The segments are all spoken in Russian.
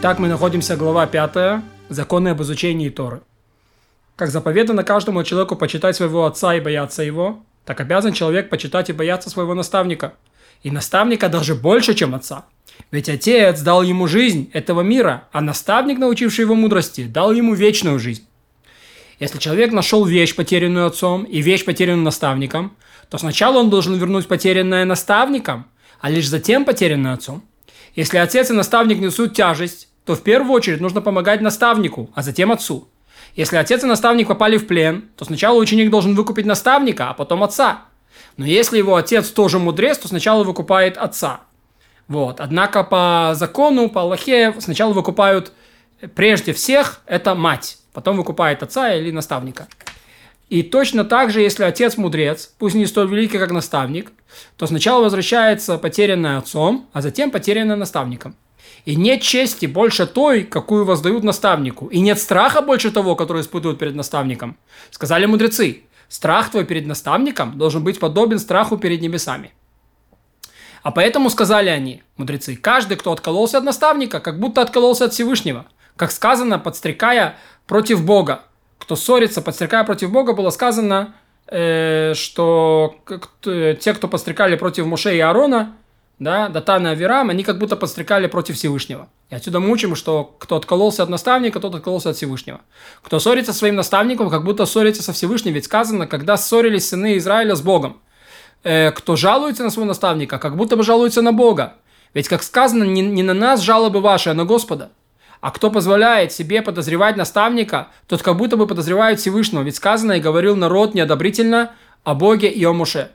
Итак, мы находимся глава 5. Законы об изучении Торы. Как заповедано каждому человеку почитать своего отца и бояться его, так обязан человек почитать и бояться своего наставника. И наставника даже больше, чем отца. Ведь отец дал ему жизнь этого мира, а наставник, научивший его мудрости, дал ему вечную жизнь. Если человек нашел вещь, потерянную отцом, и вещь, потерянную наставником, то сначала он должен вернуть потерянное наставником, а лишь затем потерянное отцом. Если отец и наставник несут тяжесть, то в первую очередь нужно помогать наставнику, а затем отцу. Если отец и наставник попали в плен, то сначала ученик должен выкупить наставника, а потом отца. Но если его отец тоже мудрец, то сначала выкупает отца. Вот. Однако по закону, по Аллахе, сначала выкупают прежде всех это мать, потом выкупает отца или наставника. И точно так же, если отец мудрец, пусть не столь великий, как наставник, то сначала возвращается потерянное отцом, а затем потерянное наставником. И нет чести больше той, какую воздают наставнику, и нет страха больше того, который испытывают перед наставником. Сказали мудрецы, страх твой перед наставником должен быть подобен страху перед небесами. А поэтому сказали они, мудрецы, каждый, кто откололся от наставника, как будто откололся от Всевышнего, как сказано, подстрекая против Бога, кто ссорится, подстрекая против Бога, было сказано, э, что те, кто подстрекали против Муше и Аарона, да, Датана и Авирам, они как будто подстрекали против Всевышнего. И отсюда мы учим, что кто откололся от наставника, тот откололся от Всевышнего. Кто ссорится со своим наставником, как будто ссорится со Всевышним. Ведь сказано, когда ссорились сыны Израиля с Богом. Э, кто жалуется на своего наставника, как будто бы жалуется на Бога. Ведь, как сказано, не, не на нас жалобы ваши, а на Господа. А кто позволяет себе подозревать наставника, тот как будто бы подозревает Всевышнего. Ведь сказано и говорил народ неодобрительно о Боге и о Муше.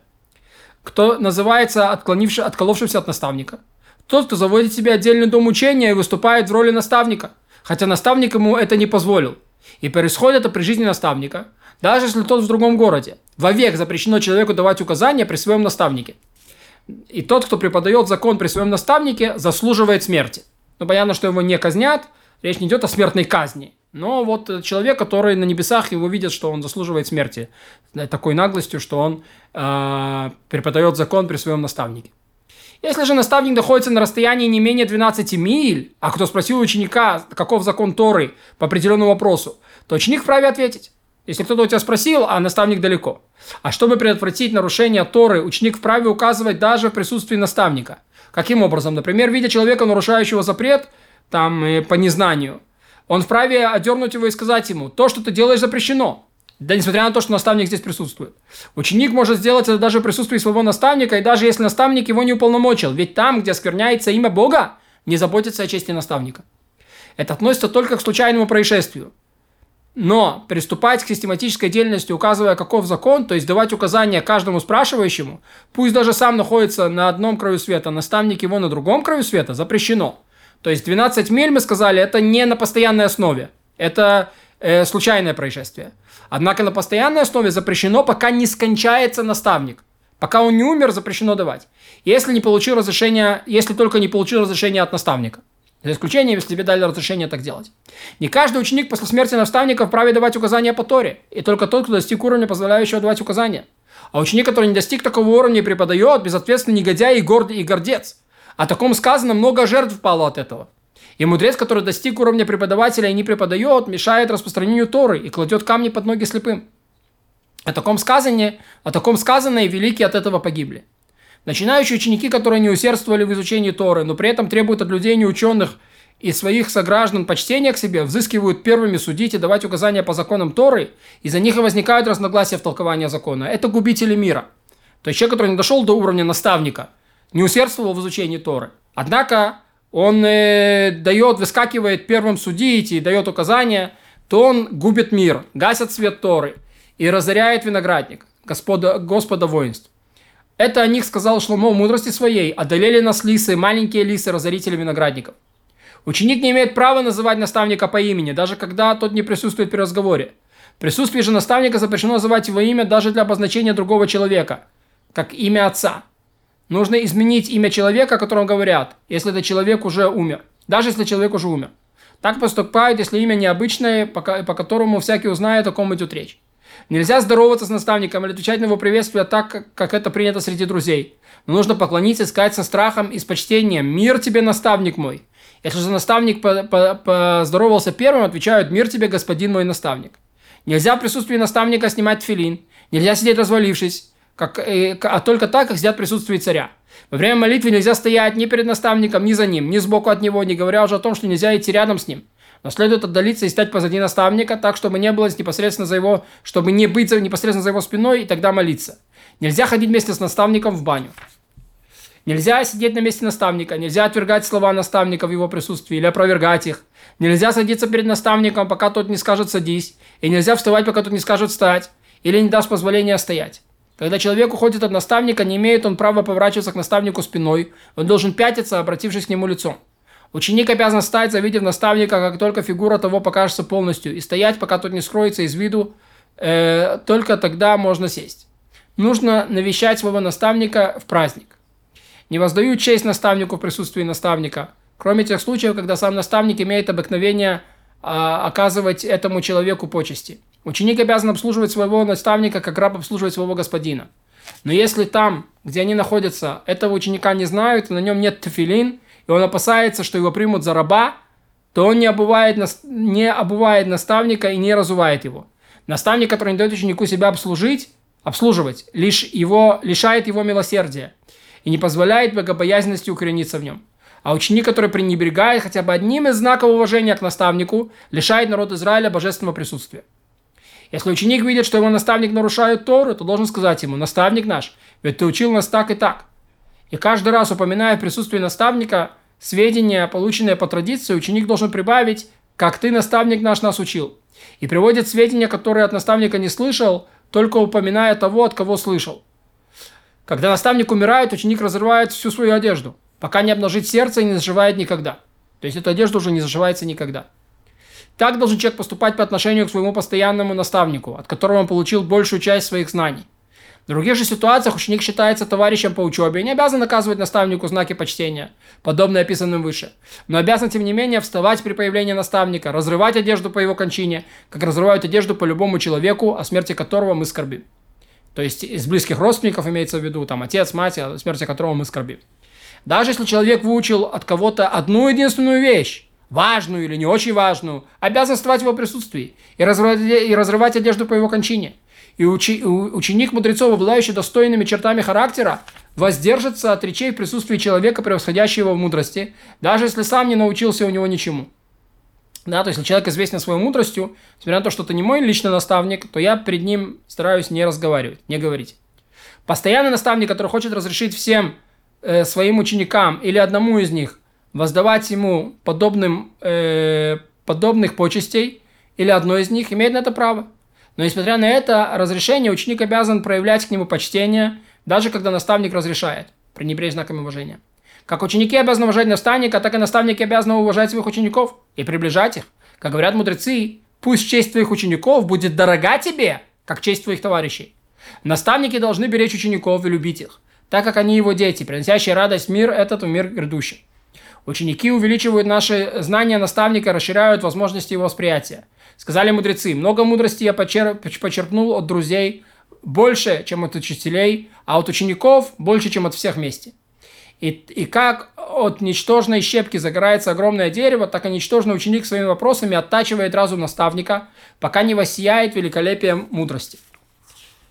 Кто называется отклонивший, отколовшимся от наставника? Тот, кто заводит себе отдельный дом учения и выступает в роли наставника, хотя наставник ему это не позволил. И происходит это при жизни наставника, даже если тот в другом городе. Вовек запрещено человеку давать указания при своем наставнике. И тот, кто преподает закон при своем наставнике, заслуживает смерти. Ну, понятно, что его не казнят, речь не идет о смертной казни. Но вот человек, который на небесах его видит, что он заслуживает смерти, такой наглостью, что он э, преподает закон при своем наставнике. Если же наставник находится на расстоянии не менее 12 миль, а кто спросил ученика, каков закон Торы по определенному вопросу, то ученик вправе ответить. Если кто-то у тебя спросил, а наставник далеко. А чтобы предотвратить нарушение Торы, ученик вправе указывать даже в присутствии наставника – Каким образом? Например, видя человека, нарушающего запрет, там, э, по незнанию, он вправе одернуть его и сказать ему, то, что ты делаешь, запрещено. Да несмотря на то, что наставник здесь присутствует. Ученик может сделать это даже в присутствии своего наставника, и даже если наставник его не уполномочил. Ведь там, где скверняется имя Бога, не заботится о чести наставника. Это относится только к случайному происшествию. Но приступать к систематической деятельности, указывая каков закон, то есть давать указания каждому спрашивающему, пусть даже сам находится на одном краю света, наставник его на другом краю света, запрещено. То есть 12 миль, мы сказали, это не на постоянной основе. Это э, случайное происшествие. Однако на постоянной основе запрещено, пока не скончается наставник. Пока он не умер, запрещено давать. Если не получил разрешения, если только не получил разрешения от наставника. За исключением, если тебе дали разрешение так делать. Не каждый ученик после смерти наставника вправе давать указания по Торе, и только тот, кто достиг уровня, позволяющего давать указания. А ученик, который не достиг такого уровня и преподает, безответственный негодяй и гордый и гордец. О таком сказано, много жертв пало от этого. И мудрец, который достиг уровня преподавателя и не преподает, мешает распространению Торы и кладет камни под ноги слепым. О таком сказании, о таком сказано и великие от этого погибли. Начинающие ученики, которые не усердствовали в изучении Торы, но при этом требуют от людей неученых и своих сограждан почтения к себе, взыскивают первыми судить и давать указания по законам Торы, и за них и возникают разногласия в толковании закона. Это губители мира. То есть человек, который не дошел до уровня наставника, не усердствовал в изучении Торы. Однако он э, дает, выскакивает первым судить и дает указания, то он губит мир, гасит свет Торы и разоряет виноградник, Господа, Господа воинств. Это о них сказал Шломо в мудрости своей, одолели нас лисы, маленькие лисы, разорители виноградников. Ученик не имеет права называть наставника по имени, даже когда тот не присутствует при разговоре. В присутствии же наставника запрещено называть его имя даже для обозначения другого человека, как имя отца. Нужно изменить имя человека, о котором говорят, если этот человек уже умер. Даже если человек уже умер. Так поступают, если имя необычное, по, по которому всякий узнает, о ком идет речь. Нельзя здороваться с наставником или отвечать на его приветствие так, как это принято среди друзей. Но нужно поклониться сказать со страхом и с почтением «Мир тебе, наставник мой!» Если же наставник поздоровался первым, отвечают «Мир тебе, господин мой наставник». Нельзя в присутствии наставника снимать филин, нельзя сидеть развалившись, как, э, а только так, как сидят в присутствии царя. Во время молитвы нельзя стоять ни перед наставником, ни за ним, ни сбоку от него, не говоря уже о том, что нельзя идти рядом с ним. Но следует отдалиться и стать позади наставника, так, чтобы не было непосредственно за его, чтобы не быть непосредственно за его спиной и тогда молиться. Нельзя ходить вместе с наставником в баню. Нельзя сидеть на месте наставника, нельзя отвергать слова наставника в его присутствии или опровергать их. Нельзя садиться перед наставником, пока тот не скажет «садись», и нельзя вставать, пока тот не скажет «встать», или не даст позволения стоять. Когда человек уходит от наставника, не имеет он права поворачиваться к наставнику спиной, он должен пятиться, обратившись к нему лицом. Ученик обязан стать, завидев наставника, как только фигура того покажется полностью, и стоять, пока тот не скроется из виду, э, только тогда можно сесть. Нужно навещать своего наставника в праздник. Не воздают честь наставнику в присутствии наставника, кроме тех случаев, когда сам наставник имеет обыкновение а, оказывать этому человеку почести. Ученик обязан обслуживать своего наставника, как раб обслуживает своего господина. Но если там, где они находятся, этого ученика не знают, на нем нет тефилин, и он опасается, что его примут за раба, то он не обувает, не обувает наставника и не разувает его. Наставник, который не дает ученику себя обслужить, обслуживать, лишь его, лишает его милосердия и не позволяет богобоязненности укорениться в нем. А ученик, который пренебрегает хотя бы одним из знаков уважения к наставнику, лишает народ Израиля божественного присутствия. Если ученик видит, что его наставник нарушает Тору, то должен сказать ему, наставник наш, ведь ты учил нас так и так. И каждый раз, упоминая в присутствии наставника сведения, полученные по традиции, ученик должен прибавить, как ты, наставник наш, нас учил. И приводит сведения, которые от наставника не слышал, только упоминая того, от кого слышал. Когда наставник умирает, ученик разрывает всю свою одежду, пока не обнажит сердце и не заживает никогда. То есть эта одежда уже не заживается никогда. Так должен человек поступать по отношению к своему постоянному наставнику, от которого он получил большую часть своих знаний. В других же ситуациях ученик считается товарищем по учебе и не обязан наказывать наставнику знаки почтения, подобные описанным выше, но обязан, тем не менее, вставать при появлении наставника, разрывать одежду по его кончине, как разрывают одежду по любому человеку, о смерти которого мы скорбим. То есть из близких родственников имеется в виду, там, отец, мать, о смерти которого мы скорбим. Даже если человек выучил от кого-то одну единственную вещь, важную или не очень важную, обязан вставать в его присутствии и разрывать, и разрывать одежду по его кончине. И ученик мудрецов, обладающий достойными чертами характера, воздержится от речей в присутствии человека, превосходящего в мудрости, даже если сам не научился у него ничему. Да, то есть, если человек известен своей мудростью, несмотря на то, что это не мой личный наставник, то я перед ним стараюсь не разговаривать, не говорить. Постоянный наставник, который хочет разрешить всем э, своим ученикам или одному из них воздавать ему подобным, э, подобных почестей, или одной из них, имеет на это право. Но несмотря на это разрешение, ученик обязан проявлять к нему почтение, даже когда наставник разрешает, пренебречь знаками уважения. Как ученики обязаны уважать наставника, так и наставники обязаны уважать своих учеников и приближать их. Как говорят мудрецы, пусть честь твоих учеников будет дорога тебе, как честь твоих товарищей. Наставники должны беречь учеников и любить их, так как они его дети, приносящие радость мир этот в мир грядущий. Ученики увеличивают наши знания наставника, расширяют возможности его восприятия. Сказали мудрецы, много мудрости я почерпнул от друзей, больше, чем от учителей, а от учеников больше, чем от всех вместе. И, и как от ничтожной щепки загорается огромное дерево, так и ничтожный ученик своими вопросами оттачивает разум наставника, пока не воссияет великолепием мудрости.